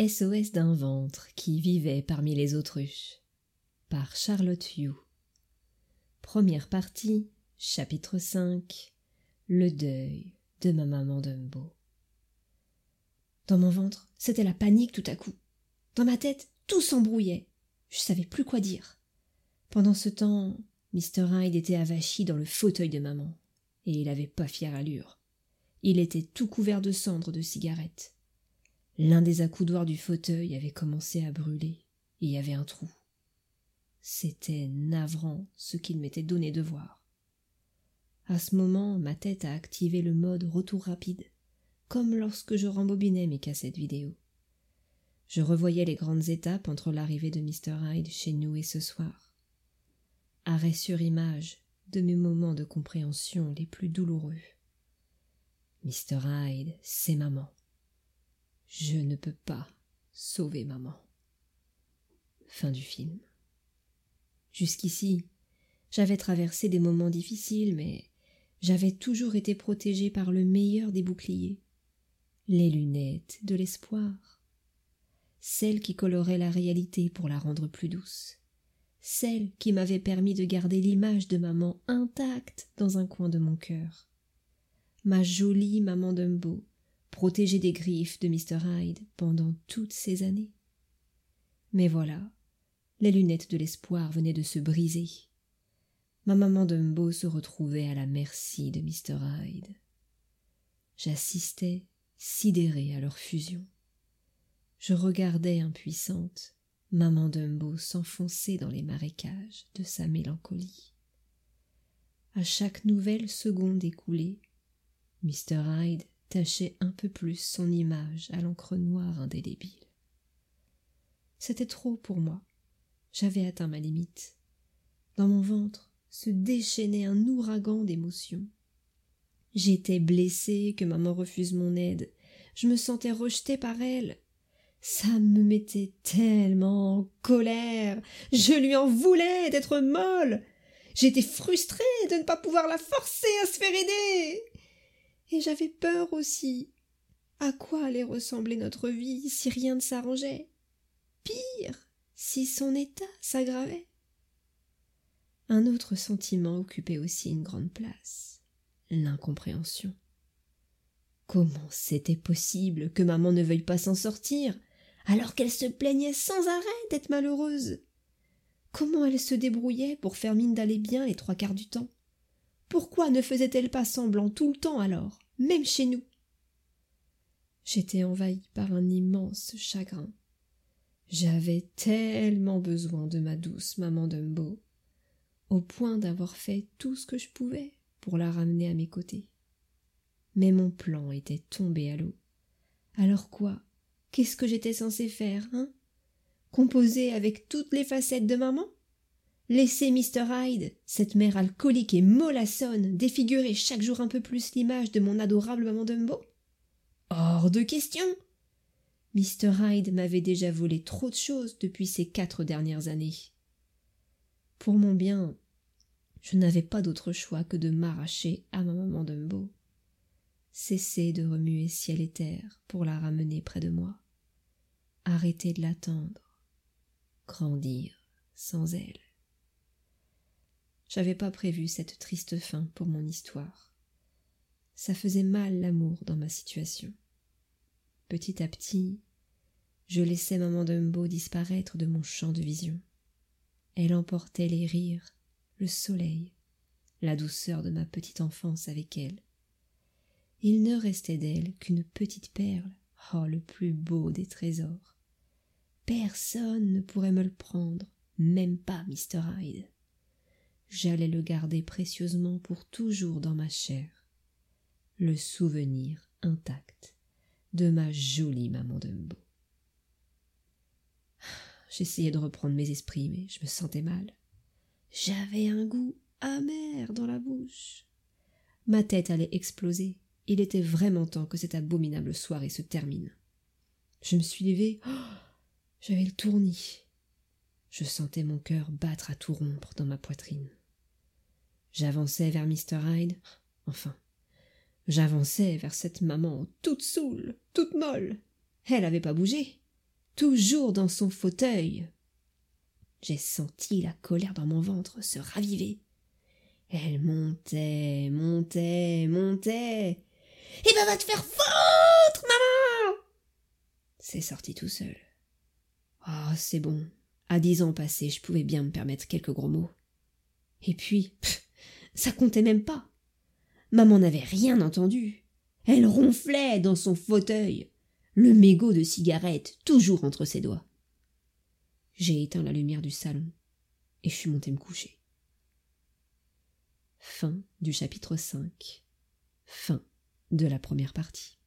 SOS d'un ventre qui vivait parmi les autruches par Charlotte Hugh. Première partie, chapitre 5 Le deuil de ma maman Dumbo. Dans mon ventre, c'était la panique tout à coup. Dans ma tête, tout s'embrouillait. Je savais plus quoi dire. Pendant ce temps, Mr. Hyde était avachi dans le fauteuil de maman, et il avait pas fière allure. Il était tout couvert de cendres de cigarettes. L'un des accoudoirs du fauteuil avait commencé à brûler, et il y avait un trou. C'était navrant ce qu'il m'était donné de voir. À ce moment, ma tête a activé le mode retour rapide, comme lorsque je rembobinais mes cassettes vidéo. Je revoyais les grandes étapes entre l'arrivée de Mr. Hyde chez nous et ce soir. Arrêt sur image de mes moments de compréhension les plus douloureux. Mr. Hyde, c'est maman. Je ne peux pas sauver maman. Fin du film. Jusqu'ici, j'avais traversé des moments difficiles, mais j'avais toujours été protégée par le meilleur des boucliers, les lunettes de l'espoir, celles qui coloraient la réalité pour la rendre plus douce, celles qui m'avaient permis de garder l'image de maman intacte dans un coin de mon cœur. Ma jolie maman Dumbo, protégée des griffes de Mr. Hyde pendant toutes ces années. Mais voilà, les lunettes de l'espoir venaient de se briser. Ma maman Dumbo se retrouvait à la merci de Mr. Hyde. J'assistais, sidéré à leur fusion. Je regardais impuissante maman Dumbo s'enfoncer dans les marécages de sa mélancolie. À chaque nouvelle seconde écoulée, Mr. Hyde un peu plus son image à l'encre noire indélébile. C'était trop pour moi. J'avais atteint ma limite. Dans mon ventre se déchaînait un ouragan d'émotions. J'étais blessée que maman refuse mon aide. Je me sentais rejetée par elle. Ça me mettait tellement en colère. Je lui en voulais d'être molle. J'étais frustrée de ne pas pouvoir la forcer à se faire aider. Et j'avais peur aussi. À quoi allait ressembler notre vie si rien ne s'arrangeait? Pire, si son état s'aggravait. Un autre sentiment occupait aussi une grande place l'incompréhension. Comment c'était possible que maman ne veuille pas s'en sortir, alors qu'elle se plaignait sans arrêt d'être malheureuse? Comment elle se débrouillait pour faire mine d'aller bien les trois quarts du temps? Pourquoi ne faisait-elle pas semblant tout le temps alors, même chez nous J'étais envahi par un immense chagrin. J'avais tellement besoin de ma douce maman Dumbo, au point d'avoir fait tout ce que je pouvais pour la ramener à mes côtés. Mais mon plan était tombé à l'eau. Alors quoi? Qu'est-ce que j'étais censé faire, hein? Composer avec toutes les facettes de maman? Laisser Mr. Hyde, cette mère alcoolique et mollassonne, défigurer chaque jour un peu plus l'image de mon adorable maman Dumbo Hors de question Mr. Hyde m'avait déjà volé trop de choses depuis ces quatre dernières années. Pour mon bien, je n'avais pas d'autre choix que de m'arracher à ma maman Dumbo. Cesser de remuer ciel et terre pour la ramener près de moi. Arrêter de l'attendre. Grandir sans elle. J'avais pas prévu cette triste fin pour mon histoire. Ça faisait mal l'amour dans ma situation. Petit à petit, je laissais maman Dumbo disparaître de mon champ de vision. Elle emportait les rires, le soleil, la douceur de ma petite enfance avec elle. Il ne restait d'elle qu'une petite perle, oh le plus beau des trésors. Personne ne pourrait me le prendre, même pas Mr. Hyde j'allais le garder précieusement pour toujours dans ma chair, le souvenir intact de ma jolie maman Dumbo. J'essayais de reprendre mes esprits, mais je me sentais mal. J'avais un goût amer dans la bouche. Ma tête allait exploser. Il était vraiment temps que cette abominable soirée se termine. Je me suis levée. J'avais le tournis. Je sentais mon cœur battre à tout rompre dans ma poitrine. J'avançais vers Mr. Hyde. Enfin, j'avançais vers cette maman toute saoule, toute molle. Elle n'avait pas bougé. toujours dans son fauteuil. J'ai senti la colère dans mon ventre se raviver. Elle montait, montait, montait. Eh ben va te faire foutre, maman C'est sorti tout seul. Oh, c'est bon. À dix ans passés, je pouvais bien me permettre quelques gros mots. Et puis, ça comptait même pas. Maman n'avait rien entendu. Elle ronflait dans son fauteuil, le mégot de cigarette toujours entre ses doigts. J'ai éteint la lumière du salon et je suis monté me coucher. Fin du chapitre 5. Fin de la première partie.